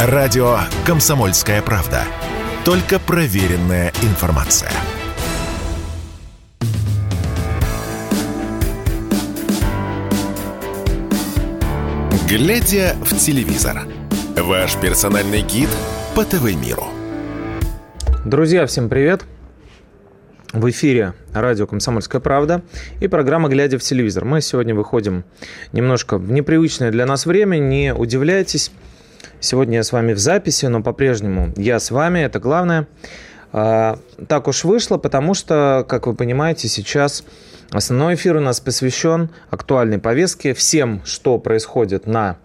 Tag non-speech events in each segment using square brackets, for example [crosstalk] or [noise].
Радио «Комсомольская правда». Только проверенная информация. Глядя в телевизор. Ваш персональный гид по ТВ-миру. Друзья, всем привет! В эфире радио «Комсомольская правда» и программа «Глядя в телевизор». Мы сегодня выходим немножко в непривычное для нас время, не удивляйтесь. Сегодня я с вами в записи, но по-прежнему я с вами, это главное. А, так уж вышло, потому что, как вы понимаете, сейчас основной эфир у нас посвящен актуальной повестке, всем, что происходит на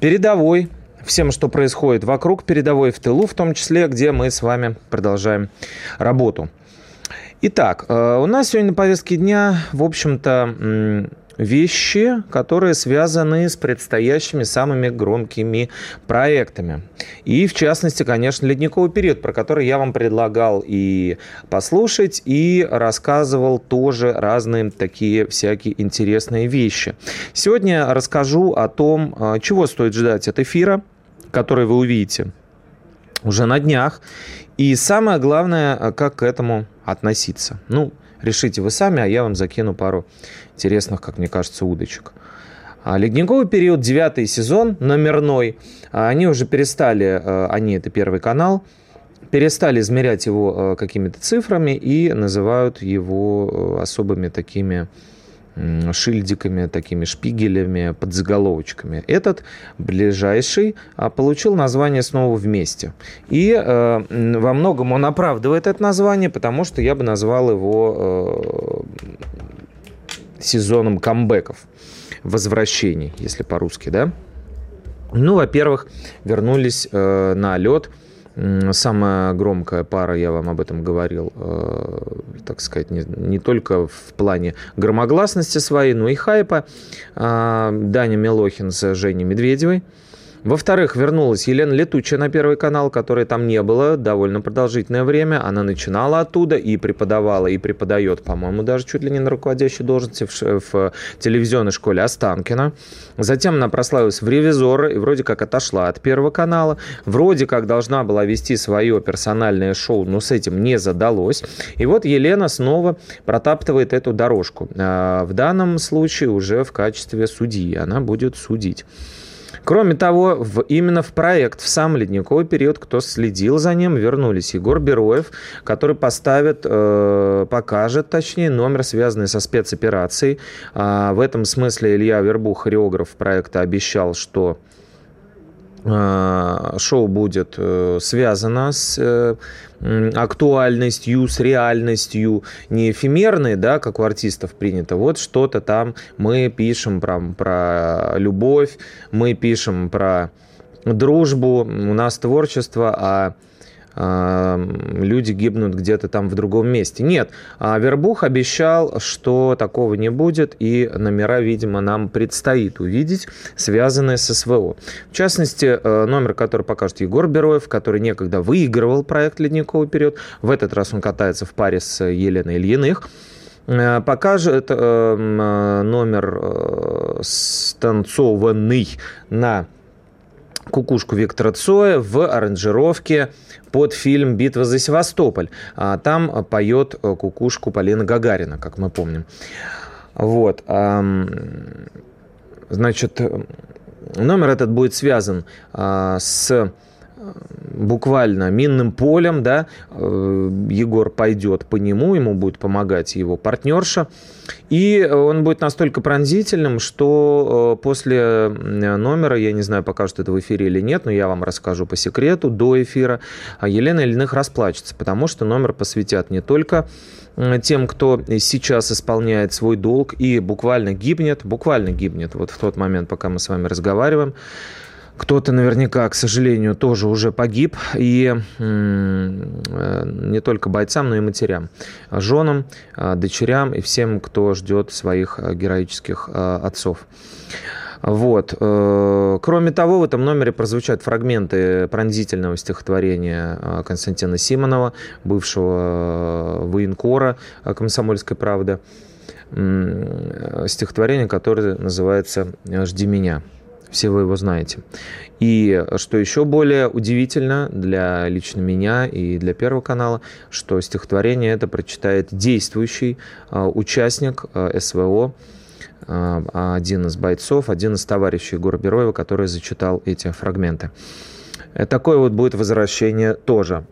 передовой, всем, что происходит вокруг передовой в тылу, в том числе, где мы с вами продолжаем работу. Итак, э, у нас сегодня на повестке дня, в общем-то, вещи, которые связаны с предстоящими самыми громкими проектами. И, в частности, конечно, ледниковый период, про который я вам предлагал и послушать, и рассказывал тоже разные такие всякие интересные вещи. Сегодня расскажу о том, а, чего стоит ждать от эфира, который вы увидите уже на днях. И самое главное, а, как к этому относиться. Ну, решите вы сами, а я вам закину пару интересных, как мне кажется, удочек. А, ледниковый период, девятый сезон, номерной. А, они уже перестали, э, они, это первый канал, перестали измерять его э, какими-то цифрами и называют его э, особыми такими шильдиками, такими шпигелями, подзаголовочками. Этот ближайший а, получил название снова вместе. И во многом он оправдывает это название, потому что я бы назвал его сезоном камбэков, возвращений, если по-русски, да? Ну, во-первых, вернулись э, на лед – Самая громкая пара, я вам об этом говорил, э, так сказать, не, не только в плане громогласности своей, но и хайпа. Э, Даня Милохин с Женей Медведевой – во-вторых, вернулась Елена Летучая на Первый канал, которой там не было довольно продолжительное время. Она начинала оттуда и преподавала, и преподает, по-моему, даже чуть ли не на руководящей должности в, в телевизионной школе Останкина. Затем она прославилась в «Ревизоры» и вроде как отошла от Первого канала. Вроде как должна была вести свое персональное шоу, но с этим не задалось. И вот Елена снова протаптывает эту дорожку. А, в данном случае уже в качестве судьи. Она будет судить. Кроме того, в, именно в проект, в сам ледниковый период, кто следил за ним, вернулись Егор Бероев, который поставит, э, покажет, точнее, номер, связанный со спецоперацией. А, в этом смысле Илья Вербух, хореограф проекта, обещал, что шоу будет э, связано с э, актуальностью, с реальностью, не эфемерной, да, как у артистов принято. Вот что-то там мы пишем про, про любовь, мы пишем про дружбу, у нас творчество, а люди гибнут где-то там в другом месте. Нет, а Вербух обещал, что такого не будет, и номера, видимо, нам предстоит увидеть, связанные с СВО. В частности, э, номер, который покажет Егор Бероев, который некогда выигрывал проект «Ледниковый период», в этот раз он катается в паре с Еленой Ильиных, э, покажет э, номер станцованный на кукушку Виктора Цоя в аранжировке под фильм «Битва за Севастополь». А там поет кукушку Полина Гагарина, как мы помним. Вот. Значит, номер этот будет связан а, с буквально минным полем, да, э, Егор пойдет по нему, ему будет помогать его партнерша, и он будет настолько пронзительным, что э, после номера, я не знаю, покажут это в эфире или нет, но я вам расскажу по секрету до эфира, а Елена Ильиных расплачется, потому что номер посвятят не только тем, кто сейчас исполняет свой долг и буквально гибнет, буквально гибнет вот в тот момент, пока мы с вами разговариваем, кто-то наверняка, к сожалению, тоже уже погиб. И э, не только бойцам, но и матерям, женам, э, дочерям и всем, кто ждет своих э, героических отцов. Вот. Кроме того, в этом номере прозвучат фрагменты пронзительного стихотворения Константина Симонова, бывшего военкора «Комсомольской правды», стихотворение, которое называется «Жди меня». Все вы его знаете. И что еще более удивительно для лично меня и для Первого канала, что стихотворение это прочитает действующий э, участник э, СВО, э, один из бойцов, один из товарищей Егора Бероева, который зачитал эти фрагменты. Такое вот будет возвращение тоже.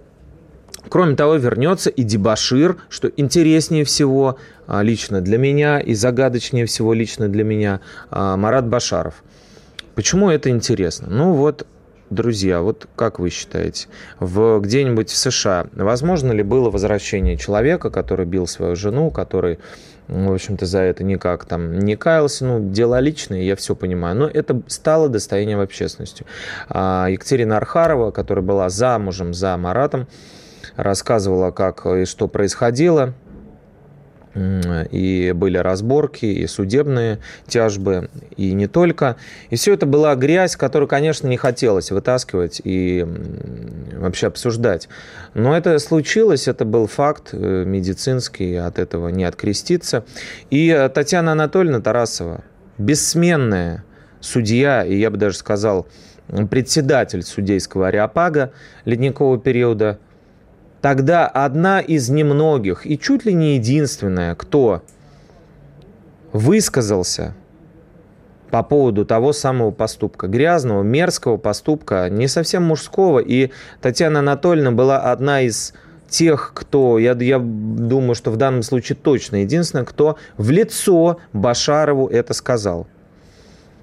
Кроме того, вернется и дебашир, что интереснее всего лично для меня и загадочнее всего лично для меня Марат Башаров – Почему это интересно? Ну вот, друзья, вот как вы считаете, в где-нибудь в США возможно ли было возвращение человека, который бил свою жену, который в общем-то, за это никак там не каялся. Ну, дела личные, я все понимаю. Но это стало достоянием общественности. А Екатерина Архарова, которая была замужем за Маратом, рассказывала, как и что происходило и были разборки, и судебные тяжбы, и не только. И все это была грязь, которую, конечно, не хотелось вытаскивать и вообще обсуждать. Но это случилось, это был факт э, медицинский, от этого не откреститься. И э, Татьяна Анатольевна Тарасова, бессменная судья, и я бы даже сказал, председатель судейского ареопага ледникового периода – тогда одна из немногих и чуть ли не единственная, кто высказался по поводу того самого поступка, грязного, мерзкого поступка, не совсем мужского. И Татьяна Анатольевна была одна из тех, кто, я, я думаю, что в данном случае точно единственная, кто в лицо Башарову это сказал.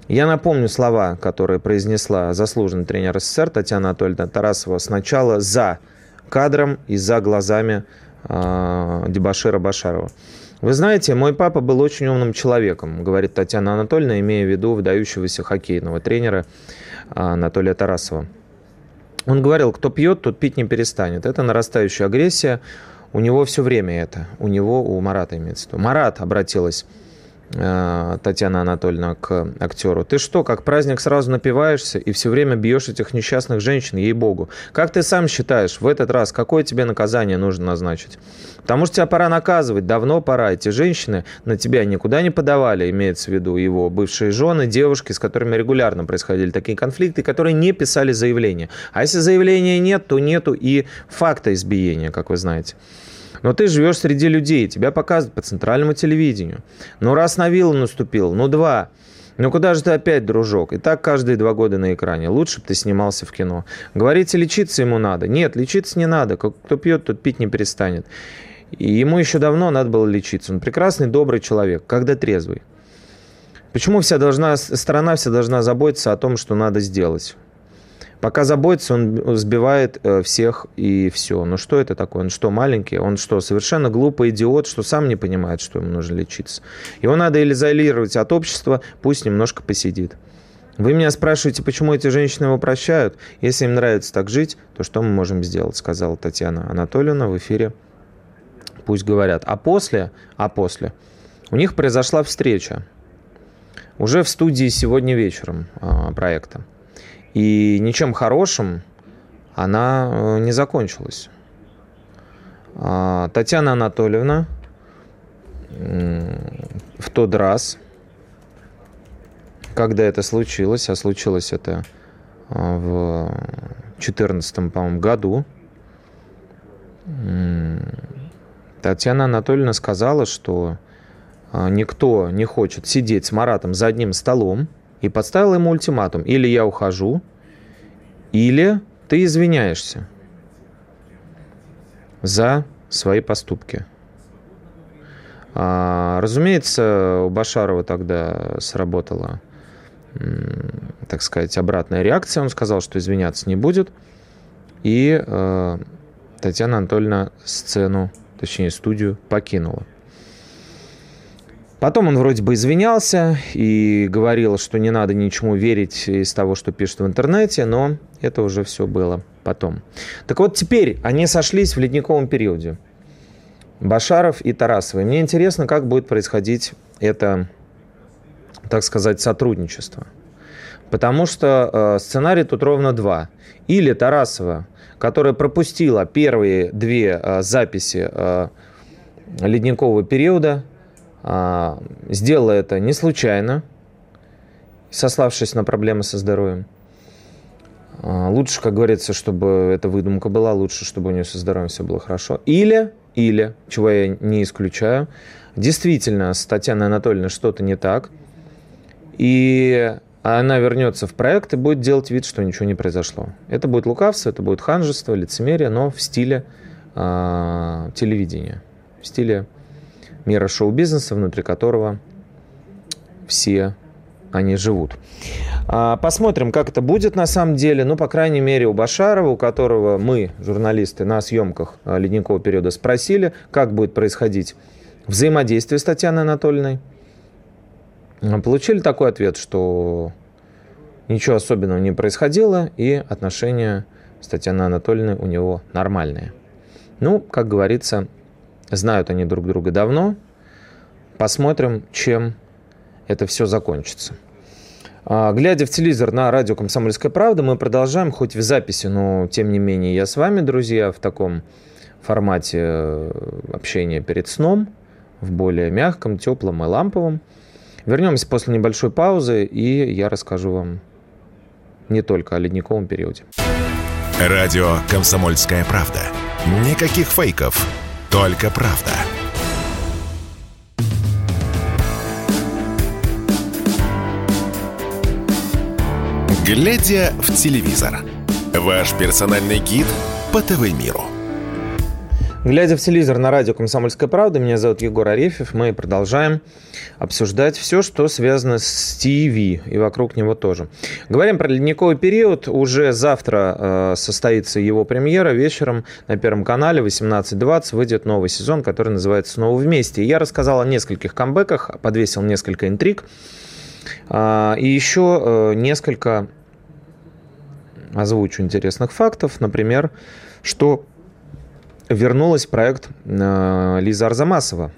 Я напомню слова, которые произнесла заслуженный тренер СССР Татьяна Анатольевна Тарасова сначала за кадром и за глазами э, Дебашира Башарова. Вы знаете, мой папа был очень умным человеком, говорит Татьяна Анатольевна, имея в виду выдающегося хоккейного тренера Анатолия Тарасова. Он говорил, кто пьет, тот пить не перестанет. Это нарастающая агрессия. У него все время это. У него, у Марата имеется в виду. Марат обратилась Татьяна Анатольевна к актеру. Ты что, как праздник сразу напиваешься и все время бьешь этих несчастных женщин, ей-богу. Как ты сам считаешь, в этот раз какое тебе наказание нужно назначить? Потому что тебя пора наказывать, давно пора. Эти женщины на тебя никуда не подавали, имеется в виду его бывшие жены, девушки, с которыми регулярно происходили такие конфликты, которые не писали заявление. А если заявления нет, то нету и факта избиения, как вы знаете. Но ты живешь среди людей, тебя показывают по центральному телевидению. Ну, раз на виллу наступил, ну, два. Ну куда же ты опять, дружок? И так каждые два года на экране. Лучше бы ты снимался в кино. Говорите, лечиться ему надо. Нет, лечиться не надо. Кто пьет, тот пить не перестанет. И ему еще давно надо было лечиться. Он прекрасный, добрый человек, когда трезвый. Почему вся должна, страна вся должна заботиться о том, что надо сделать? Пока заботится, он сбивает э, всех и все. Ну что это такое? Он что, маленький? Он что, совершенно глупый идиот, что сам не понимает, что ему нужно лечиться? Его надо изолировать от общества, пусть немножко посидит. Вы меня спрашиваете, почему эти женщины его прощают? Если им нравится так жить, то что мы можем сделать, сказала Татьяна Анатольевна в эфире. Пусть говорят. А после, а после, у них произошла встреча. Уже в студии сегодня вечером а, проекта. И ничем хорошим она э, не закончилась. А, Татьяна Анатольевна в тот раз, когда это случилось, а случилось это а, в 2014, по-моему, году, Татьяна Анатольевна сказала, что а, никто не хочет сидеть с Маратом за одним столом, и подставила ему ультиматум. Или я ухожу, или ты извиняешься за свои поступки. А, разумеется, у Башарова тогда сработала, так сказать, обратная реакция. Он сказал, что извиняться не будет. И э, Татьяна Анатольевна сцену, точнее студию, покинула. Потом он вроде бы извинялся и говорил, что не надо ничему верить из того, что пишет в интернете, но это уже все было потом. Так вот, теперь они сошлись в ледниковом периоде. Башаров и Тарасовой. Мне интересно, как будет происходить это, так сказать, сотрудничество. Потому что э, сценарий тут ровно два. Или Тарасова, которая пропустила первые две э, записи э, ледникового периода, сделала это не случайно. сославшись на проблемы со здоровьем. А, лучше, как говорится, чтобы эта выдумка была, лучше, чтобы у нее со здоровьем все было хорошо. Или, или, чего я не исключаю, действительно с Татьяной Анатольевной что-то не так, и она вернется в проект и будет делать вид, что ничего не произошло. Это будет лукавство, это будет ханжество, лицемерие, но в стиле э, телевидения, в стиле мира шоу-бизнеса, внутри которого все они живут. А, посмотрим, как это будет на самом деле. Ну, по крайней мере, у Башарова, у которого мы, журналисты, на съемках а, ледникового периода спросили, как будет происходить взаимодействие с Татьяной Анатольевной. А, получили такой ответ, что ничего особенного не происходило, и отношения с Татьяной Анатольевной у него нормальные. Ну, как говорится, знают они друг друга давно. Посмотрим, чем это все закончится. А, глядя в телевизор на радио «Комсомольская правда», мы продолжаем, хоть в записи, но тем не менее я с вами, друзья, в таком формате э, общения перед сном, в более мягком, теплом и ламповом. Вернемся после небольшой паузы, и я расскажу вам не только о ледниковом периоде. Радио «Комсомольская правда». Никаких фейков, только правда. Глядя в телевизор. Ваш персональный гид по ТВ-миру. Глядя в телевизор на радио «Комсомольская правда», меня зовут Егор Арефьев, мы продолжаем обсуждать все, что связано с ТВ и вокруг него тоже. Говорим про ледниковый период. Уже завтра э, состоится его премьера. Вечером на Первом канале 18.20 выйдет новый сезон, который называется «Снова вместе». Я рассказал о нескольких камбэках, подвесил несколько интриг. Э, и еще э, несколько озвучу интересных фактов. Например, что вернулась проект э, Лиза Арзамасова,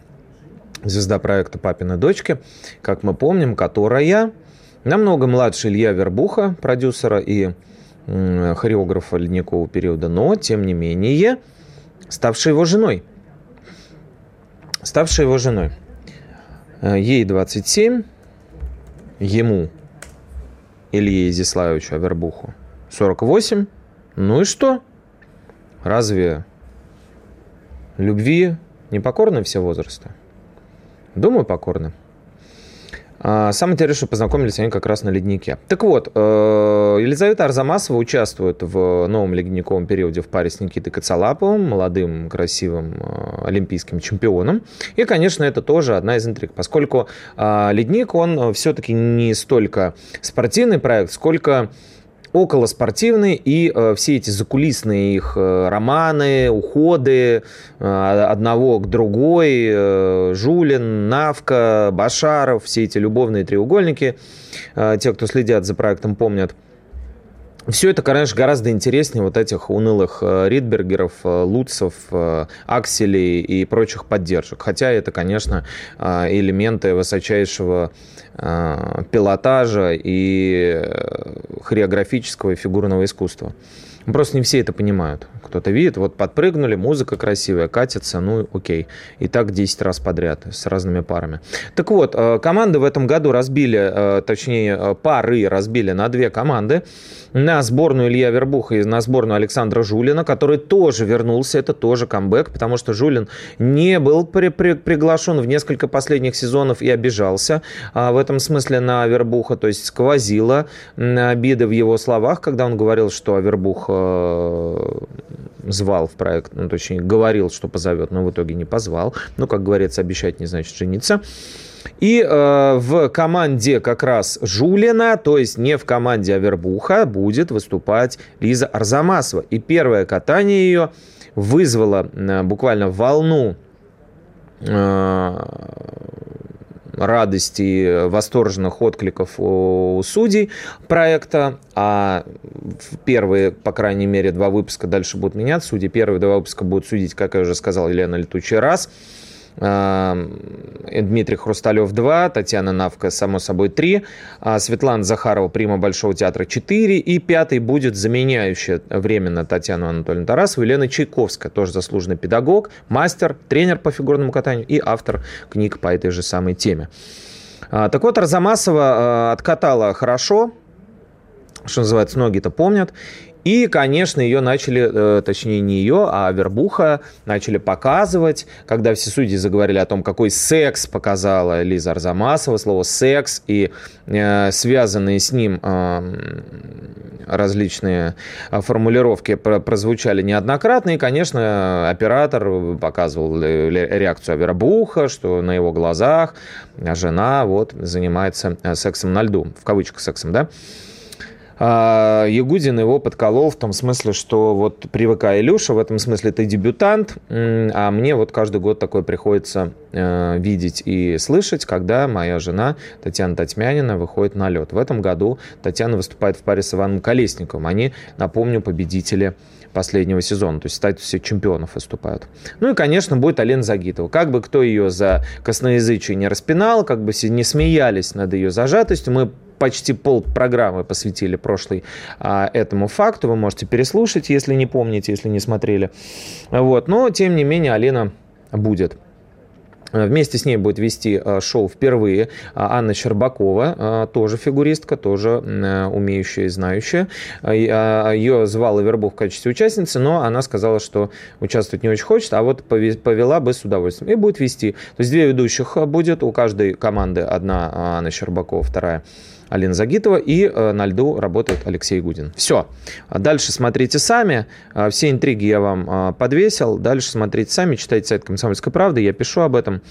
звезда проекта «Папины дочки», как мы помним, которая намного младше Илья Вербуха, продюсера и хореографа ледникового периода, но, тем не менее, ставшая его женой. Ставшая его женой. Э, ей 27, ему, Илье Изяславовичу Авербуху, 48. Ну и что? Разве любви не покорны все возрасты? Думаю, покорны. А, самое интересное, что познакомились они как раз на леднике. Так вот, э, Елизавета Арзамасова участвует в новом ледниковом периоде в паре с Никитой Коцалаповым, молодым, красивым э, олимпийским чемпионом. И, конечно, это тоже одна из интриг, поскольку а, ледник, он все-таки не столько спортивный проект, сколько околоспортивный, и э, все эти закулисные их э, романы, уходы э, одного к другой, э, Жулин, Навка, Башаров, все эти любовные треугольники, э, те, кто следят за проектом, помнят – все это, конечно, гораздо интереснее вот этих унылых э, Ридбергеров, э, Луцев, э, Акселей и прочих поддержек. Хотя это, конечно, элементы высочайшего пилотажа и хореографического и фигурного искусства. Просто не все это понимают. Кто-то видит, вот подпрыгнули, музыка красивая, катится, ну окей. И так 10 раз подряд с разными парами. Так вот, команды в этом году разбили, точнее, пары разбили на две команды на сборную Илья Вербуха и на сборную Александра Жулина, который тоже вернулся. Это тоже камбэк, потому что Жулин не был при при приглашен в несколько последних сезонов и обижался а, в этом смысле на Вербуха. То есть сквозило обиды в его словах, когда он говорил, что Вербух э, звал в проект, ну, точнее, говорил, что позовет, но в итоге не позвал. Ну, как говорится, обещать не значит жениться. И э, в команде как раз Жулина, то есть не в команде Авербуха, будет выступать Лиза Арзамасова. И первое катание ее вызвало э, буквально волну э, радости, восторженных откликов у судей проекта, а первые, по крайней мере, два выпуска дальше будут меняться. Судьи первые два выпуска будут судить, как я уже сказал, Елена Летучий раз – Дмитрий Хрусталев 2, Татьяна Навка, само собой, 3, а Светлана Захарова, прима Большого театра 4, и пятый будет заменяющая временно Татьяну Анатольевну Тарасову Елена Чайковская, тоже заслуженный педагог, мастер, тренер по фигурному катанию и автор книг по этой же самой теме. Так вот, Арзамасова откатала хорошо, что называется, ноги-то помнят. И, конечно, ее начали, э, точнее не ее, а Вербуха начали показывать, когда все судьи заговорили о том, какой секс показала Лиза Арзамасова, слово «секс» и э, связанные с ним э, различные формулировки прозвучали неоднократно. И, конечно, оператор показывал реакцию Вербуха, что на его глазах жена вот занимается сексом на льду, в кавычках сексом, да. А, Ягудин его подколол в том смысле, что вот привыкай, Илюша, в этом смысле ты дебютант, а мне вот каждый год такое приходится э, видеть и слышать, когда моя жена Татьяна Татьмянина выходит на лед. В этом году Татьяна выступает в паре с Иваном Колесниковым. Они, напомню, победители последнего сезона, то есть статусе чемпионов выступают. Ну и, конечно, будет Алена Загитова. Как бы кто ее за косноязычие не распинал, как бы не смеялись над ее зажатостью, мы почти пол программы посвятили прошлой а, этому факту. Вы можете переслушать, если не помните, если не смотрели. Вот. Но, тем не менее, Алина будет. Вместе с ней будет вести а, шоу впервые а, Анна Щербакова, а, тоже фигуристка, тоже умеющая и знающая. Ее звала Вербух в качестве участницы, но она сказала, что участвовать не очень хочет, а вот повела бы с удовольствием. И будет вести. То есть две ведущих будет, у каждой команды одна Анна Щербакова, вторая Алина Загитова, и э, на льду работает Алексей Гудин. Все. Дальше смотрите сами. Э, все интриги я вам э, подвесил. Дальше смотрите сами, читайте сайт «Комсомольской правды». Я пишу об этом.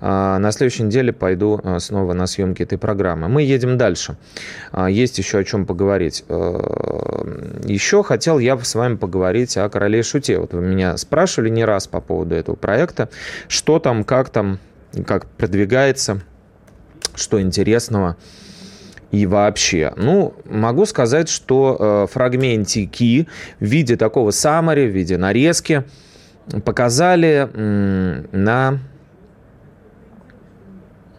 На следующей неделе пойду снова на съемки этой программы. Мы едем дальше. Есть еще о чем поговорить. Еще хотел я с вами поговорить о «Короле Шуте». Вот вы меня спрашивали не раз по поводу этого проекта. Что там, как там, как продвигается, что интересного и вообще. Ну, могу сказать, что э, фрагментики в виде такого саммари, в виде нарезки показали э, на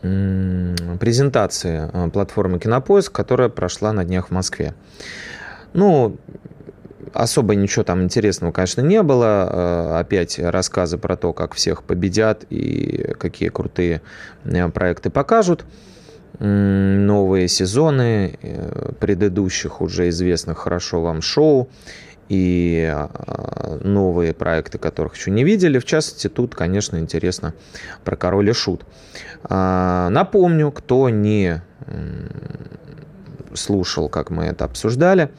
э, презентации э, платформы Кинопоиск, которая прошла на днях в Москве. Ну, особо ничего там интересного, конечно, не было. Э, опять рассказы про то, как всех победят и какие крутые э, проекты покажут новые сезоны э, предыдущих уже известных хорошо вам шоу и а, новые проекты, которых еще не видели. В частности, тут, конечно, интересно про Король и Шут. А, напомню, кто не слушал, как мы это обсуждали,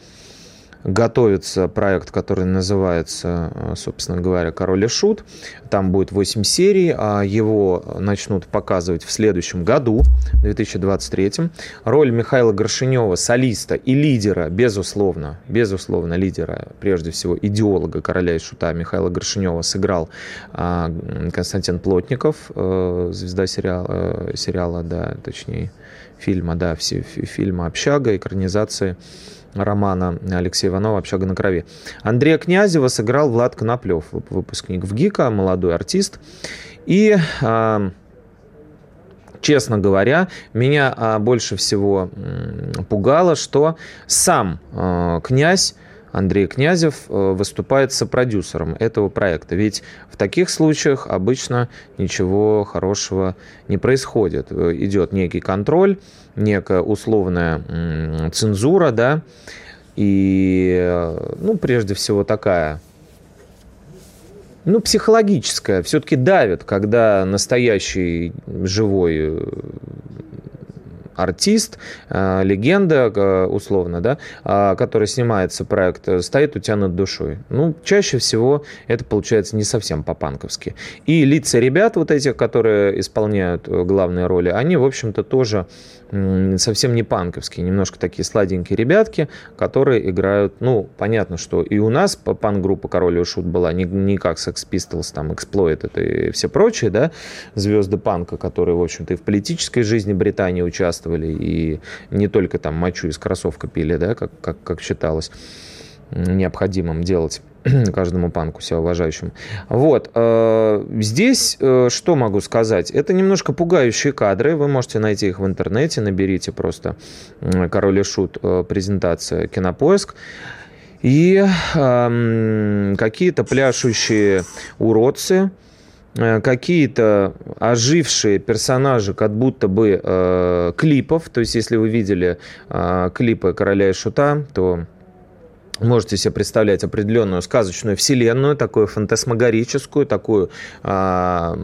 готовится проект, который называется, э, собственно говоря, «Король и Шут». Там будет 8 серий, а его начнут показывать в следующем году, 2023. Роль Михаила Горшинева, солиста и лидера, безусловно, безусловно, лидера, прежде всего, идеолога «Короля и Шута» Михаила Горшинева сыграл а, Константин Плотников, э, звезда сериала, э, сериала, да, точнее, фильма, да, все фильма «Общага», экранизации романа Алексея Иванова «Общага на крови». Андрея Князева сыграл Влад Коноплев, выпускник в ГИКа, молодой артист. И а, честно говоря, меня а, больше всего пугало, что сам а, князь Андрей Князев э, выступает сопродюсером этого проекта. Ведь в таких случаях обычно ничего хорошего не происходит. Э, идет некий контроль, некая условная цензура, да, и, э, ну, прежде всего такая ну, психологическая, все-таки давит, когда настоящий живой артист, э, легенда, э, условно, да, а, который снимается проект, э, стоит у тебя над душой. Ну, чаще всего это получается не совсем по-панковски. И лица ребят вот этих, которые исполняют главные роли, они, в общем-то, тоже совсем не панковские, немножко такие сладенькие ребятки, которые играют, ну, понятно, что и у нас панк-группа Король и Шут была не, не как Sex Pistols, там, Exploit это и все прочие, да, звезды панка, которые, в общем-то, и в политической жизни Британии участвовали, и не только там мочу из кроссовка пили, да, как, как, как считалось необходимым делать [clears throat] каждому панку себя уважающему. Вот. Э, здесь э, что могу сказать? Это немножко пугающие кадры. Вы можете найти их в интернете. Наберите просто «Король и Шут» э, презентация «Кинопоиск». И э, какие-то пляшущие уродцы какие-то ожившие персонажи, как будто бы э, клипов. То есть, если вы видели э, клипы «Короля и Шута», то можете себе представлять определенную сказочную вселенную, такую фантасмагорическую, такую а,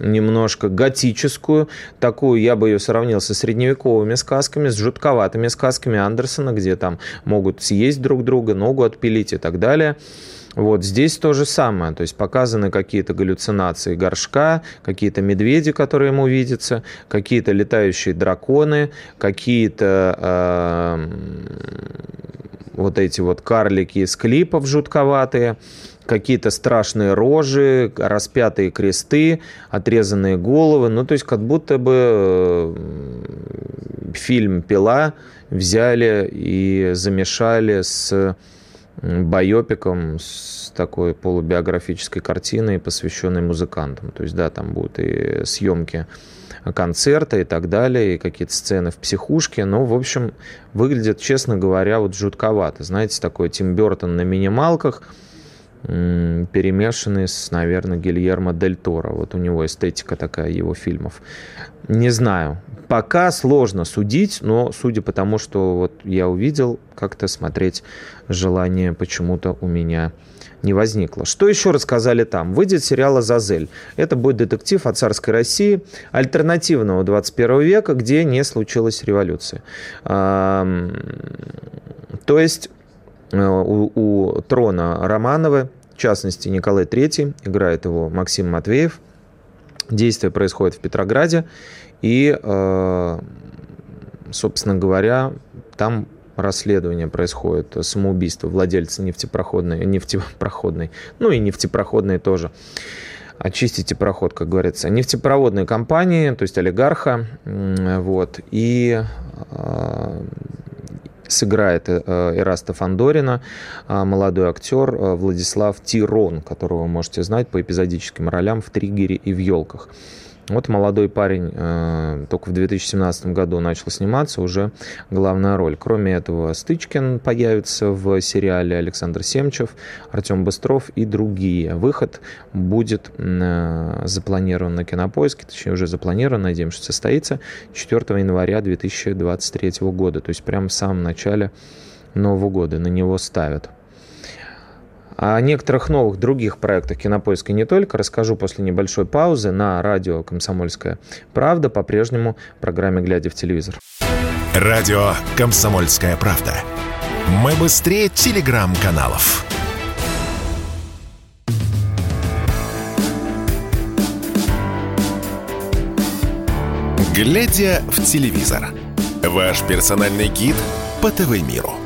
немножко готическую, такую, я бы ее сравнил со средневековыми сказками, с жутковатыми сказками Андерсона, где там могут съесть друг друга, ногу отпилить и так далее. Вот здесь то же самое, то есть показаны какие-то галлюцинации горшка, какие-то медведи, которые ему видятся, какие-то летающие драконы, какие-то э, вот эти вот карлики из клипов жутковатые, какие-то страшные рожи, распятые кресты, отрезанные головы. Ну, то есть как будто бы э, фильм «Пила» взяли и замешали с байопиком, с такой полубиографической картиной, посвященной музыкантам. То есть, да, там будут и съемки концерта и так далее, и какие-то сцены в психушке. Но, в общем, выглядит, честно говоря, вот жутковато. Знаете, такой Тим Бертон на минималках, перемешанный с, наверное, Гильермо Дель Торо. Вот у него эстетика такая его фильмов. Не знаю. Пока сложно судить, но судя по тому, что вот я увидел, как-то смотреть желание почему-то у меня не возникло. Что еще рассказали там? Выйдет сериал «Азазель». Это будет детектив о царской России, альтернативного 21 века, где не случилась революция. То есть э, у, трона Романовы, в частности, Николай III, играет его Максим Матвеев. Действие происходит в Петрограде, и, э, собственно говоря, там расследование происходит самоубийство владельца нефтепроходной, нефтепроходной, ну и нефтепроходной тоже. Очистите проход, как говорится. Нефтепроводной компании, то есть олигарха. Вот, и э, сыграет э, Эраста Фандорина, э, молодой актер Владислав Тирон, которого вы можете знать по эпизодическим ролям в «Триггере» и в «Елках». Вот молодой парень э, только в 2017 году начал сниматься, уже главная роль. Кроме этого, Стычкин появится в сериале Александр Семчев, Артем Быстров и другие. Выход будет э, запланирован на Кинопоиске, точнее уже запланирован, надеемся, что состоится 4 января 2023 года. То есть прямо в самом начале Нового года на него ставят. О некоторых новых других проектах Кинопоиска не только расскажу после небольшой паузы на радио «Комсомольская правда», по-прежнему в программе «Глядя в телевизор». Радио «Комсомольская правда». Мы быстрее телеграм-каналов. «Глядя в телевизор» – ваш персональный гид по ТВ-миру.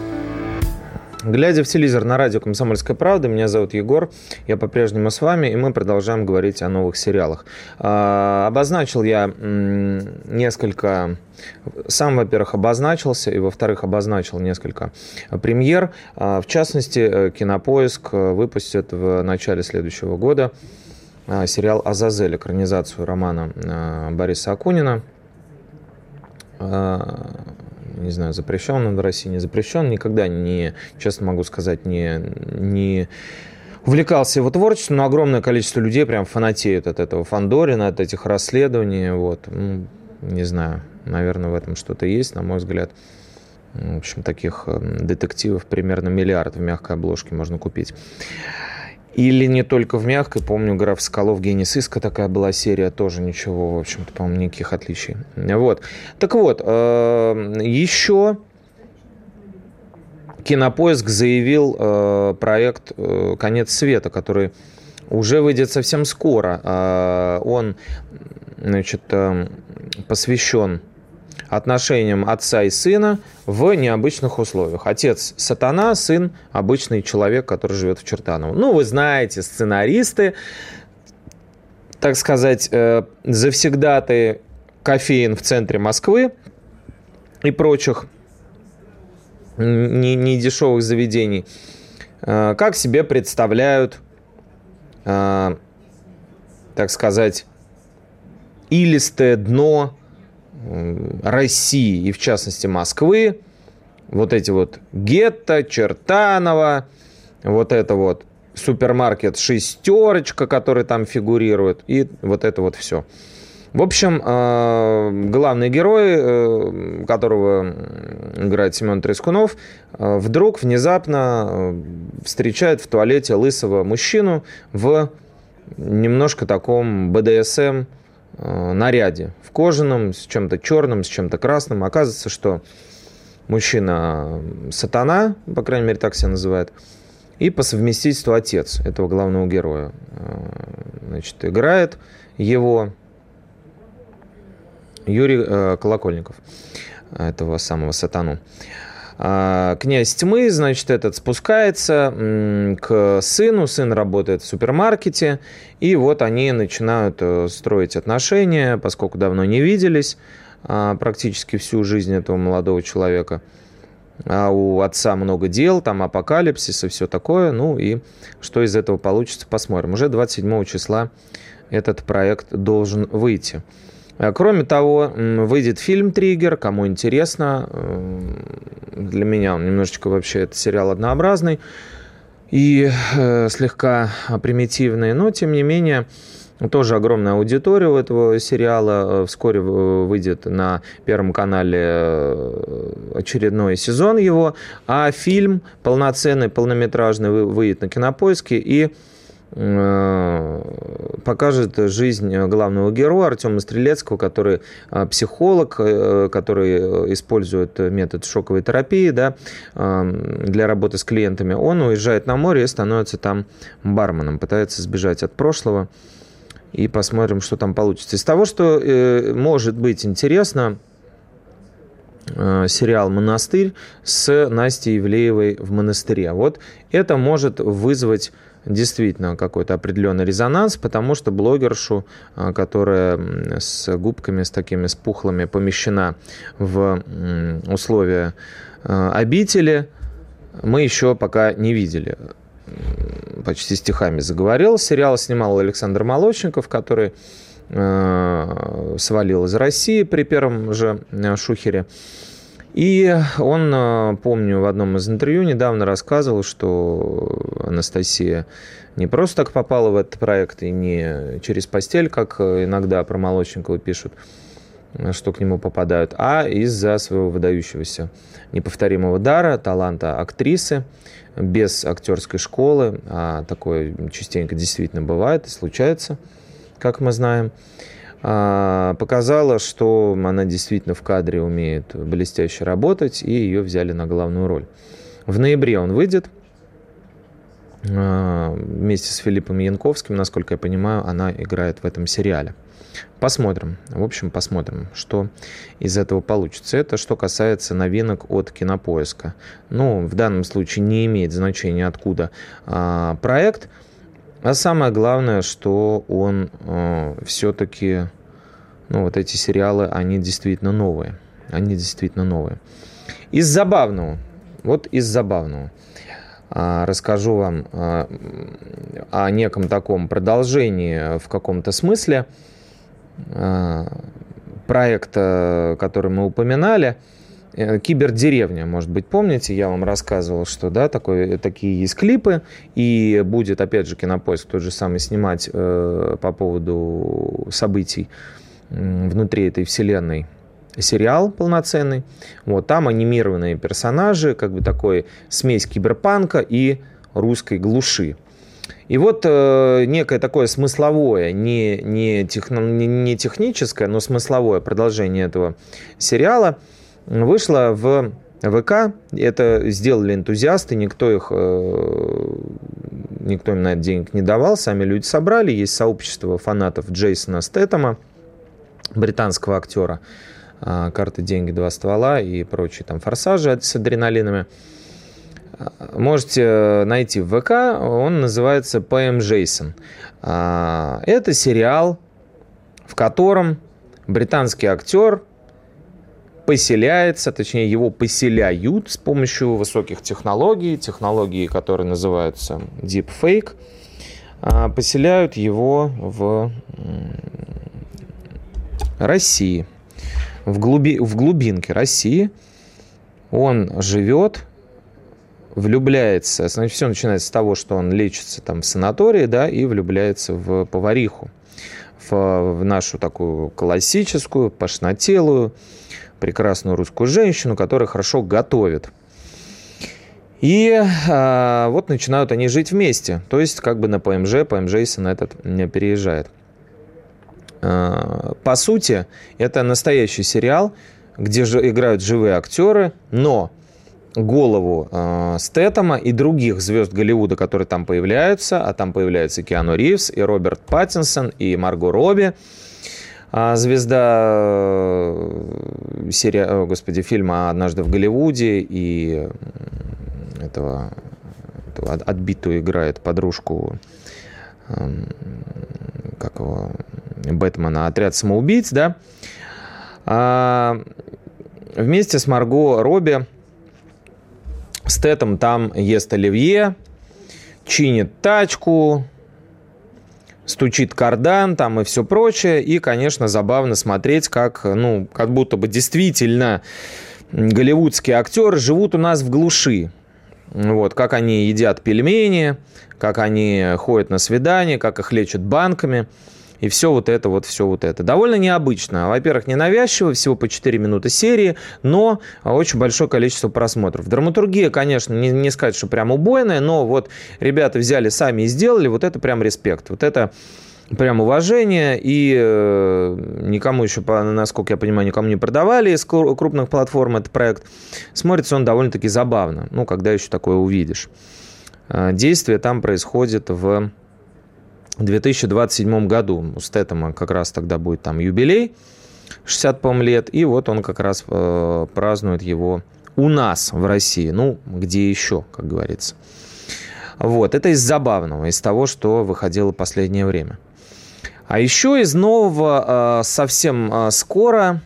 Глядя в телевизор на радио «Комсомольская правда», меня зовут Егор, я по-прежнему с вами, и мы продолжаем говорить о новых сериалах. А, обозначил я несколько... Сам, во-первых, обозначился, и, во-вторых, обозначил несколько премьер. А, в частности, э, «Кинопоиск» выпустит в начале следующего года а, сериал «Азазель», экранизацию романа Бориса Акунина не знаю, запрещен он в России, не запрещен, никогда не, честно могу сказать, не, не увлекался его творчеством, но огромное количество людей прям фанатеют от этого Фандорина, от этих расследований, вот, ну, не знаю, наверное, в этом что-то есть, на мой взгляд. В общем, таких эм, детективов примерно миллиард в мягкой обложке можно купить. Или не только в мягкой. Помню, граф Соколов, гений сыска такая была серия. Тоже ничего, в общем-то, по-моему, никаких отличий. Вот. Так вот, э, еще Кинопоиск заявил э, проект э, «Конец света», который уже выйдет совсем скоро. Он значит, посвящен отношениям отца и сына в необычных условиях. Отец – сатана, сын – обычный человек, который живет в Чертаново. Ну, вы знаете, сценаристы, так сказать, э, завсегдаты кофеин в центре Москвы и прочих недешевых заведений, э, как себе представляют, э, так сказать, илистое дно России и в частности Москвы, вот эти вот гетто, Чертаново, вот это вот супермаркет «Шестерочка», который там фигурирует, и вот это вот все. В общем, э, главный герой, э, которого играет Семен Трескунов, э, вдруг внезапно встречает в туалете лысого мужчину в немножко таком БДСМ наряде. В кожаном, с чем-то черным, с чем-то красным. Оказывается, что мужчина сатана, по крайней мере, так себя называет, и по совместительству отец этого главного героя. Значит, играет его Юрий э, Колокольников, этого самого сатану. А, князь тьмы, значит, этот спускается к сыну, сын работает в супермаркете, и вот они начинают э, строить отношения, поскольку давно не виделись, а, практически всю жизнь этого молодого человека. А у отца много дел, там апокалипсис и все такое. Ну и что из этого получится, посмотрим. Уже 27 числа этот проект должен выйти. А кроме того, выйдет фильм «Триггер», кому интересно. Для меня он немножечко вообще, это сериал однообразный и э, слегка примитивный, но тем не менее тоже огромная аудитория у этого сериала. Э, вскоре выйдет на Первом канале э, очередной сезон его, а фильм полноценный, полнометражный выйдет на Кинопоиске и Э, покажет жизнь главного героя Артема Стрелецкого, который э, психолог, э, который использует метод шоковой терапии да, для работы с клиентами. Он уезжает на море и становится там барменом, пытается сбежать от прошлого. И посмотрим, что там получится. Из того, что может быть интересно, сериал «Монастырь» с Настей Евлеевой в монастыре. Вот это может вызвать действительно какой-то определенный резонанс, потому что блогершу, а, которая с губками, с такими спухлыми помещена в условия а, обители, мы еще пока не видели. Почти стихами заговорил. Сериал снимал Александр Молочников, который а, свалил из России при первом же шухере. И он, э, помню, в одном из интервью недавно рассказывал, что Анастасия не просто так попала в этот проект и не через постель, как иногда про Молочникова пишут, что к нему попадают, а из-за своего выдающегося неповторимого дара, таланта актрисы, без актерской школы, а такое частенько действительно бывает и случается, как мы знаем. А, показала, что она действительно в кадре умеет блестяще работать, и ее взяли на главную роль. В ноябре он выйдет а, вместе с Филиппом Янковским, насколько я понимаю, она играет в этом сериале. Посмотрим. В общем, посмотрим, что из этого получится. Это что касается новинок от Кинопоиска. Ну, в данном случае не имеет значения, откуда а, проект – а самое главное, что он э, все-таки, ну вот эти сериалы, они действительно новые. Они действительно новые. Из забавного, вот из забавного, э, расскажу вам э, о неком таком продолжении в каком-то смысле э, проекта, который мы упоминали – кибердеревня, может быть, помните, я вам рассказывал, что да, такой, такие есть клипы, и будет, опять же, Кинопоиск тот же самый снимать э, по поводу событий э, внутри этой вселенной сериал полноценный. Вот, там анимированные персонажи, как бы такой смесь киберпанка и русской глуши. И вот э, некое такое смысловое, не, не, техно, не, не техническое, но смысловое продолжение этого сериала – вышла в ВК. Это сделали энтузиасты, никто их, э, никто им на это денег не давал, сами люди собрали. Есть сообщество фанатов Джейсона Стэттема, британского актера. А, Карты, деньги, два ствола и прочие там форсажи с адреналинами. Можете найти в ВК, он называется PM Jason. А, это сериал, в котором британский актер поселяется, точнее его поселяют с помощью высоких технологий, технологии, которые называются deepfake, а, поселяют его в России, в, глуби, в глубинке России. Он живет влюбляется, значит, все начинается с того, что он лечится там в санатории, да, и влюбляется в повариху, в, в нашу такую классическую, пошнотелую, прекрасную русскую женщину, которая хорошо готовит. И а, вот начинают они жить вместе, то есть как бы на ПМЖ, ПМЖ, если на этот переезжает. А, по сути, это настоящий сериал, где же играют живые актеры, но голову э, Стэттема и других звезд Голливуда, которые там появляются, а там появляются Киану Ривз и Роберт Паттинсон и Марго Робби, а звезда э, серия, о, господи, фильма «Однажды в Голливуде» и этого, этого отбитую играет подружку э, как его, Бэтмена «Отряд самоубийц», да, а, вместе с Марго Робби Стэтом там ест оливье, чинит тачку, стучит кардан там и все прочее. И, конечно, забавно смотреть, как, ну, как будто бы действительно голливудские актеры живут у нас в глуши. Вот, как они едят пельмени, как они ходят на свидания, как их лечат банками – и все вот это, вот все вот это. Довольно необычно. Во-первых, ненавязчиво, всего по 4 минуты серии, но очень большое количество просмотров. Драматургия, конечно, не, не сказать, что прям убойная, но вот ребята взяли сами и сделали, вот это прям респект. Вот это прям уважение, и э, никому еще, насколько я понимаю, никому не продавали из крупных платформ этот проект. Смотрится он довольно-таки забавно, ну, когда еще такое увидишь. Э, действие там происходит в в 2027 году. У Стэттема как раз тогда будет там юбилей, 60, по лет, и вот он как раз э, празднует его у нас в России. Ну, где еще, как говорится. Вот, это из забавного, из того, что выходило в последнее время. А еще из нового э, совсем э, скоро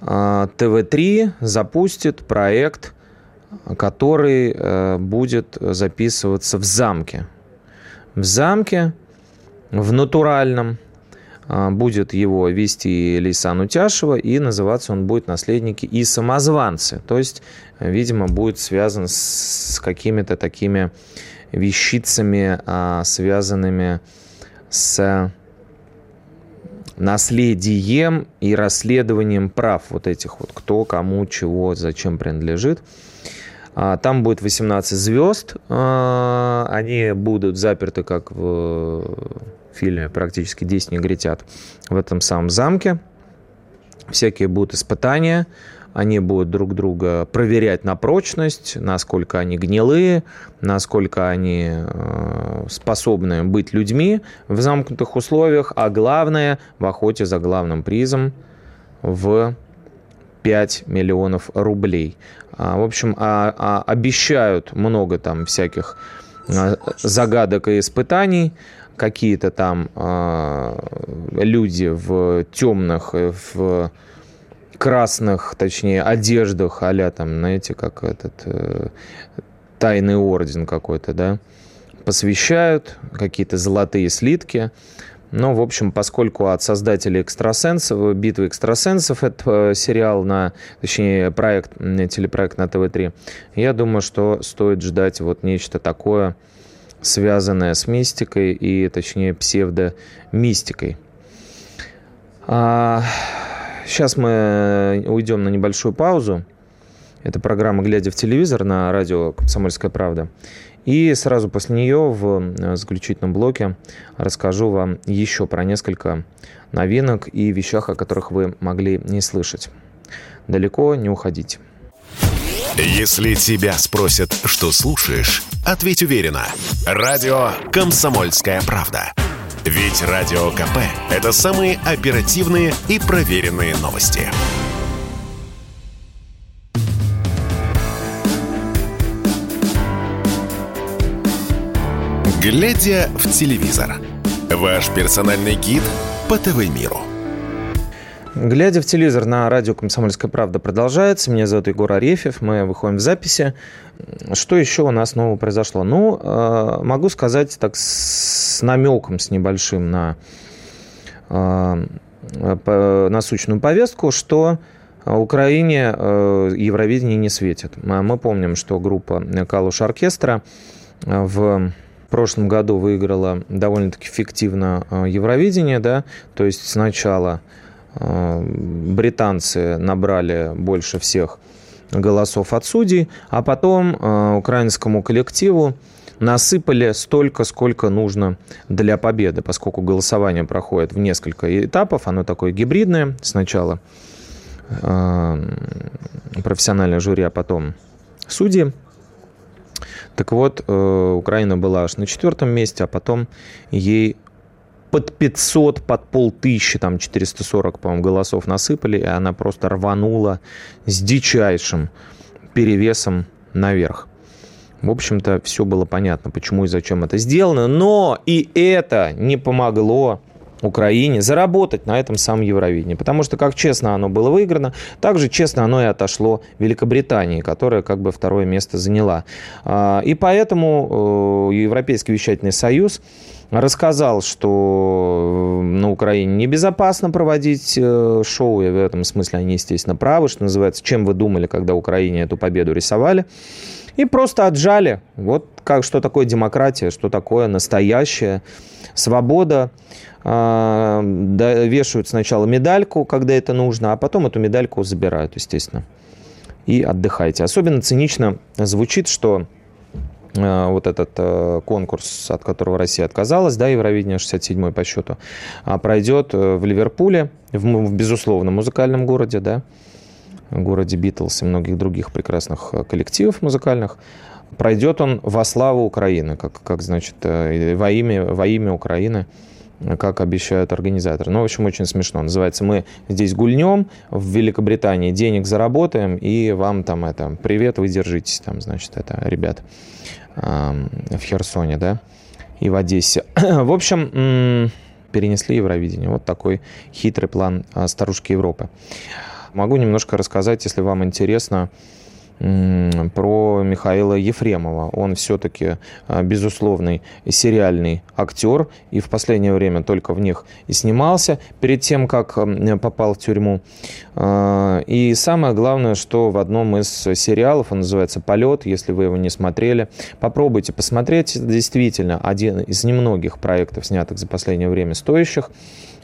э, ТВ-3 запустит проект, который э, будет записываться в замке в замке, в натуральном. А, будет его вести Лейсан Утяшева, и называться он будет «Наследники и самозванцы». То есть, видимо, будет связан с какими-то такими вещицами, а, связанными с наследием и расследованием прав вот этих вот, кто, кому, чего, зачем принадлежит. А, там будет 18 звезд. А, они будут заперты, как в фильме «Практически 10 негритят», в этом самом замке. Всякие будут испытания. Они будут друг друга проверять на прочность, насколько они гнилые, насколько они э, способны быть людьми в замкнутых условиях, а главное – в охоте за главным призом в 5 миллионов рублей. А, в общем, а, а, обещают много там всяких загадок и испытаний. Какие-то там люди в темных, в красных, точнее, одеждах, а там, знаете, как этот э, тайный орден какой-то, да, посвящают какие-то золотые слитки. Ну, в общем, поскольку от создателей экстрасенсов, битвы экстрасенсов, это э, сериал на, точнее, проект, телепроект на ТВ-3, я думаю, что стоит ждать вот нечто такое, связанное с мистикой и, точнее, псевдомистикой. А, сейчас мы уйдем на небольшую паузу. Это программа «Глядя в телевизор» на радио «Комсомольская правда». И сразу после нее в э, заключительном блоке расскажу вам еще про несколько новинок и вещах, о которых вы могли не слышать. Далеко не уходите. Если тебя спросят, что слушаешь, ответь уверенно. Радио «Комсомольская правда». Ведь Радио КП – это самые оперативные и проверенные новости. Глядя в телевизор. Ваш персональный гид по ТВ-миру. Глядя в телевизор на радио «Комсомольская правда» продолжается. Меня зовут Егор Арефьев. Мы выходим в записи. Что еще у нас нового произошло? Ну, э, могу сказать так с намеком, с небольшим на э, насущную повестку, что Украине Евровидение не светит. Мы помним, что группа «Калуш Оркестра» в прошлом году выиграла довольно-таки эффективно Евровидение, да, то есть сначала британцы набрали больше всех голосов от судей, а потом э, украинскому коллективу насыпали столько, сколько нужно для победы, поскольку голосование проходит в несколько этапов, оно такое гибридное. Сначала э, профессиональное жюри, а потом судьи. Так вот, э, Украина была аж на четвертом месте, а потом ей под 500, под полтысячи, там 440, по-моему, голосов насыпали, и она просто рванула с дичайшим перевесом наверх. В общем-то, все было понятно, почему и зачем это сделано. Но и это не помогло Украине заработать на этом самом Евровидении. Потому что как честно оно было выиграно, так же честно оно и отошло Великобритании, которая как бы второе место заняла. А, и поэтому э, Европейский вещательный союз рассказал, что э, на Украине небезопасно проводить э, шоу, и в этом смысле они, естественно, правы, что называется, чем вы думали, когда Украине эту победу рисовали, и просто отжали. Вот как, что такое демократия, что такое настоящая свобода. А, вешают сначала медальку, когда это нужно, а потом эту медальку забирают, естественно. И отдыхайте. Особенно цинично звучит, что вот этот э, конкурс, от которого Россия отказалась, да, Евровидение 67 по счету, а, пройдет э, в Ливерпуле, в, безусловно, музыкальном городе, да, городе Битлз и многих других прекрасных коллективов музыкальных. Пройдет он во славу Украины, как, как значит, во имя, во имя Украины как обещают организаторы. Ну, в общем, очень смешно. Называется «Мы здесь гульнем, в Великобритании денег заработаем, и вам там это, привет, вы держитесь там, значит, это, ребят в Херсоне, да, и в Одессе. [clears throat] в общем, перенесли Евровидение. Вот такой хитрый план а, старушки Европы. Могу немножко рассказать, если вам интересно, про Михаила Ефремова. Он все-таки а, безусловный сериальный актер, и в последнее время только в них и снимался перед тем, как попал в тюрьму. А, и самое главное, что в одном из сериалов, он называется «Полет», если вы его не смотрели, попробуйте посмотреть. Действительно, один из немногих проектов, снятых за последнее время стоящих,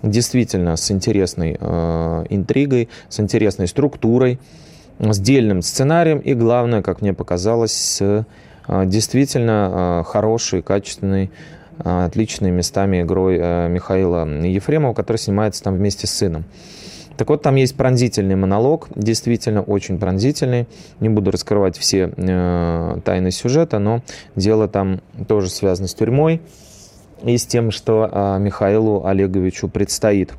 действительно с интересной э, интригой, с интересной структурой с дельным сценарием и, главное, как мне показалось, с а, действительно а, хорошей, качественной, а, отличной местами игрой Михаила Ефремова, который снимается там вместе с сыном. Так вот, там есть пронзительный монолог, действительно очень пронзительный. Не буду раскрывать все э, тайны сюжета, но дело там тоже связано с тюрьмой и с тем, что э, Михаилу Олеговичу предстоит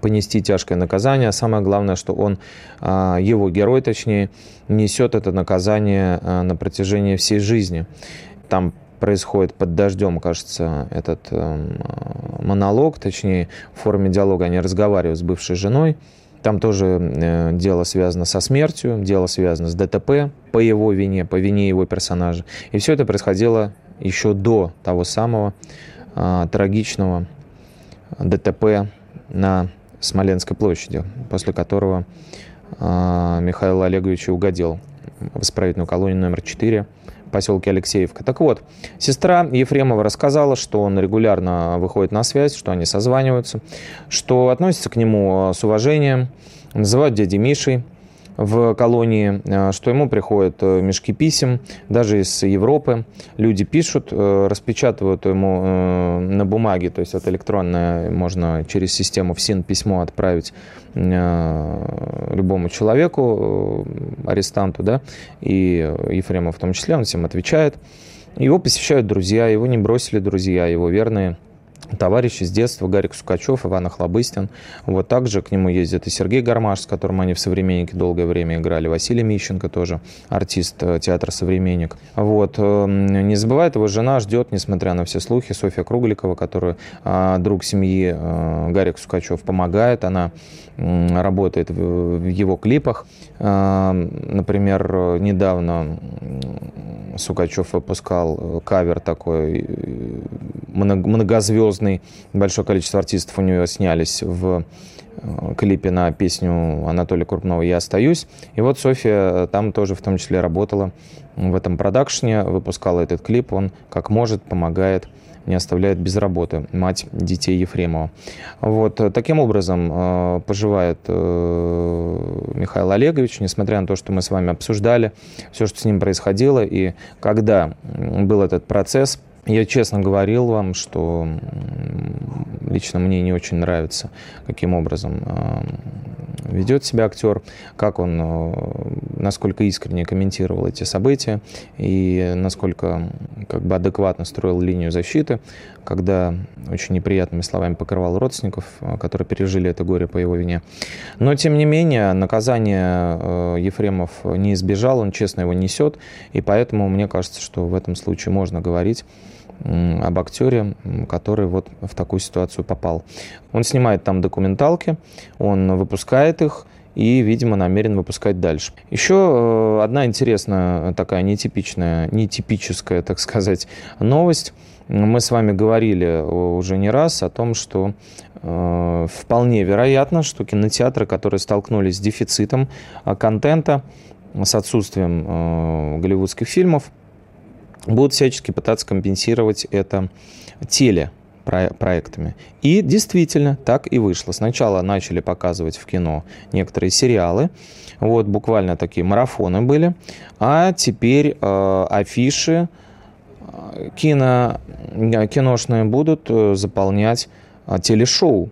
понести тяжкое наказание. А самое главное, что он, а, его герой точнее, несет это наказание а, на протяжении всей жизни. Там происходит под дождем, кажется, этот эм, монолог, точнее, в форме диалога они разговаривают с бывшей женой. Там тоже э, дело связано со смертью, дело связано с ДТП по его вине, по вине его персонажа. И все это происходило еще до того самого трагичного ДТП на Смоленской площади, после которого э, Михаил Олегович угодил в исправительную колонию номер 4 в поселке Алексеевка. Так вот, сестра Ефремова рассказала, что он регулярно выходит на связь, что они созваниваются, что относятся к нему с уважением, называют дядей Мишей, в колонии, э, что ему приходят э, мешки писем, даже из Европы. Люди пишут, э, распечатывают ему на бумаге, то есть это электронное, можно через систему ФСИН письмо отправить любому человеку, арестанту, да, и Ефремов в том числе, он всем отвечает. Его посещают друзья, его не бросили друзья, его верные товарищи с детства, Гарик Сукачев, Иван Охлобыстин. Вот также к нему ездит и Сергей Гармаш, с которым они в «Современнике» долгое время играли, Василий Мищенко тоже, артист э, театра «Современник». Вот. Э, не забывает, его жена ждет, несмотря на все слухи, Софья Кругликова, которая друг семьи э, Гарик Сукачев помогает, она работает в его клипах. Например, недавно Сукачев выпускал кавер такой многозвездный разный, большое количество артистов у нее снялись в э, клипе на песню Анатолия Крупного «Я остаюсь». И вот Софья там тоже в том числе работала в этом продакшне, выпускала этот клип. Он как может помогает не оставляет без работы мать детей Ефремова. Вот. Э, таким образом э, поживает э, Михаил Олегович, несмотря на то, что мы с вами обсуждали все, что с ним происходило, и когда был этот процесс, я честно говорил вам, что лично мне не очень нравится, каким образом ведет себя актер, как он, э, насколько искренне комментировал эти события и насколько как бы адекватно строил линию защиты, когда очень неприятными словами покрывал родственников, э, которые пережили это горе по его вине. Но, тем не менее, наказание э, Ефремов не избежал, он честно его несет, и поэтому мне кажется, что в этом случае можно говорить об актере, который вот в такую ситуацию попал. Он снимает там документалки, он выпускает их, и, видимо, намерен выпускать дальше. Еще э, одна интересная такая нетипичная, нетипическая, так сказать, новость. Мы с вами говорили уже не раз о том, что э, вполне вероятно, что кинотеатры, которые столкнулись с дефицитом э, контента, с отсутствием э, голливудских фильмов, будут всячески пытаться компенсировать это теле проектами. И действительно так и вышло. Сначала начали показывать в кино некоторые сериалы, вот буквально такие марафоны были, а теперь э, афиши э, кино, э, киношные будут э, заполнять телешоу.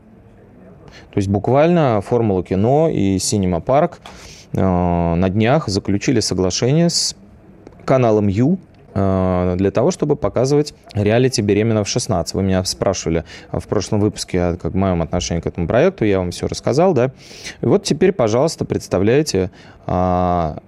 То есть буквально Формула кино и Синема Парк на днях заключили соглашение с каналом Ю, для того, чтобы показывать реалити «Беременна в 16». Вы меня спрашивали в прошлом выпуске о как, моем отношении к этому проекту, я вам все рассказал, да. И вот теперь, пожалуйста, представляете, а,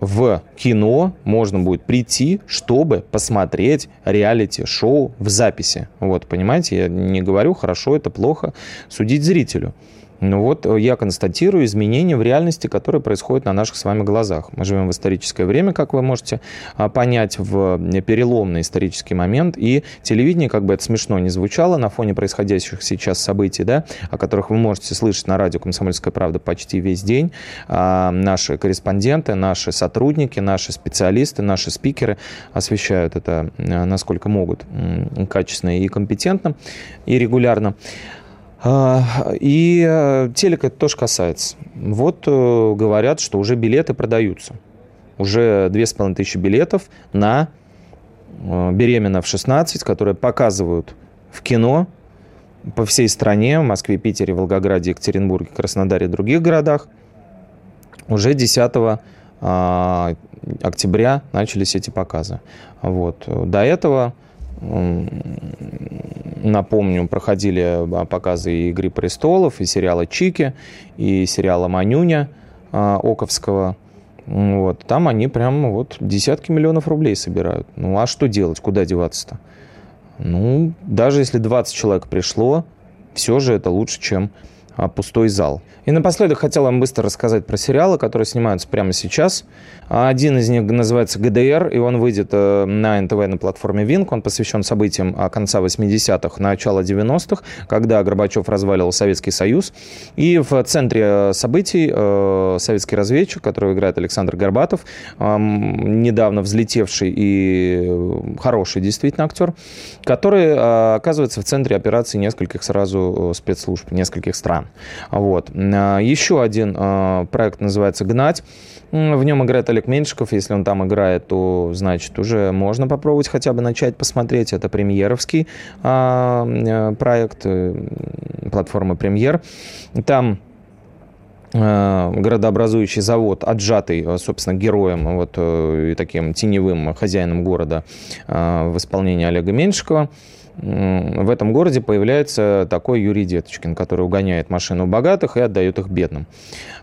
в кино можно будет прийти, чтобы посмотреть реалити-шоу в записи. Вот, понимаете, я не говорю, хорошо это, плохо, судить зрителю. Ну вот э, я констатирую изменения в реальности, которые происходят на наших с вами глазах. Мы живем в историческое время, как вы можете а, понять, в э, переломный исторический момент. И телевидение, как бы это смешно не звучало, на фоне происходящих сейчас событий, да, о которых вы можете слышать на радио «Комсомольская правда» почти весь день, а, наши корреспонденты, наши сотрудники, наши специалисты, наши спикеры освещают это э, насколько могут качественно и компетентно, и регулярно. А, и э, телека это тоже касается. Вот э, говорят, что уже билеты продаются. Уже 2500 билетов на э, «Беременна в 16», которые показывают в кино по всей стране, в Москве, Питере, Волгограде, Екатеринбурге, Краснодаре и других городах. Уже 10 а, октября начались эти показы. Вот. До этого напомню, проходили а, показы «Игры престолов», и сериала «Чики», и сериала «Манюня» а, Оковского. Вот. Там они прям вот десятки миллионов рублей собирают. Ну а что делать? Куда деваться-то? Ну, даже если 20 человек пришло, все же это лучше, чем пустой зал. И напоследок хотел вам быстро рассказать про сериалы, которые снимаются прямо сейчас. Один из них называется «ГДР», и он выйдет э, на НТВ на платформе «Винк». Он посвящен событиям а, конца 80-х, начала 90-х, когда Горбачев развалил Советский Союз. И в центре событий э, советский разведчик, которого играет Александр Горбатов, недавно взлетевший и хороший действительно актер, который э, оказывается в центре операции нескольких сразу спецслужб, нескольких стран. Вот. А, еще один а, проект называется «Гнать». В нем играет Олег Меньшиков. Если он там играет, то, значит, уже можно попробовать хотя бы начать посмотреть. Это премьеровский а, э, проект э, платформы «Премьер». Там городообразующий завод, отжатый, собственно, героем, вот и таким теневым хозяином города в исполнении Олега Меньшикова в этом городе появляется такой Юрий Деточкин, который угоняет машину богатых и отдает их бедным.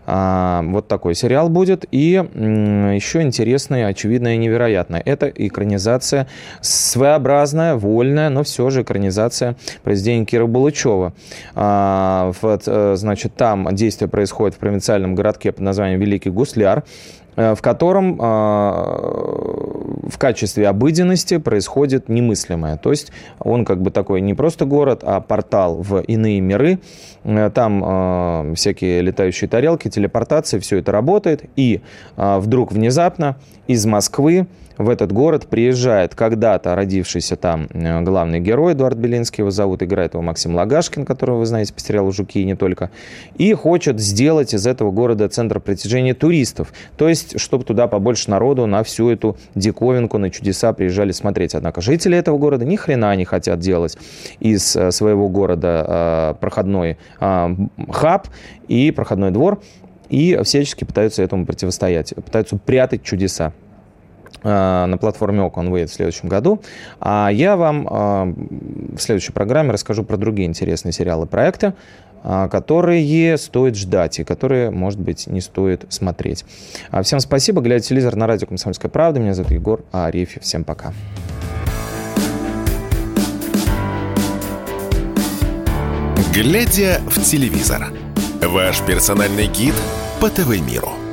А, вот такой сериал будет. И еще интересное, очевидное и невероятное. Это экранизация своеобразная, вольная, но все же экранизация произведения Кира Булычева. А, вот, э, значит, там действие происходит в провинциальном городке под названием Великий Гусляр. В котором в качестве обыденности происходит немыслимое. То есть он как бы такой не просто город, а портал в иные миры. Там всякие летающие тарелки, телепортации, все это работает. И вдруг внезапно из Москвы в этот город приезжает когда-то родившийся там э, главный герой, Эдуард Белинский его зовут, играет его Максим Лагашкин, которого вы знаете по сериалу «Жуки» и не только, и хочет сделать из этого города центр притяжения туристов. То есть, чтобы туда побольше народу на всю эту диковинку, на чудеса приезжали смотреть. Однако жители этого города ни хрена не хотят делать из э, своего города э, проходной хаб и проходной двор, и всячески пытаются этому противостоять, пытаются прятать чудеса. Э, на платформе ОК он выйдет в следующем году. А я вам э, в следующей программе расскажу про другие интересные сериалы и проекты, э, которые стоит ждать и которые, может быть, не стоит смотреть. А всем спасибо. Глядя телевизор на радио «Комсомольская правда». Меня зовут Егор Арефьев. Всем пока. Глядя в телевизор. Ваш персональный гид по ТВ-миру.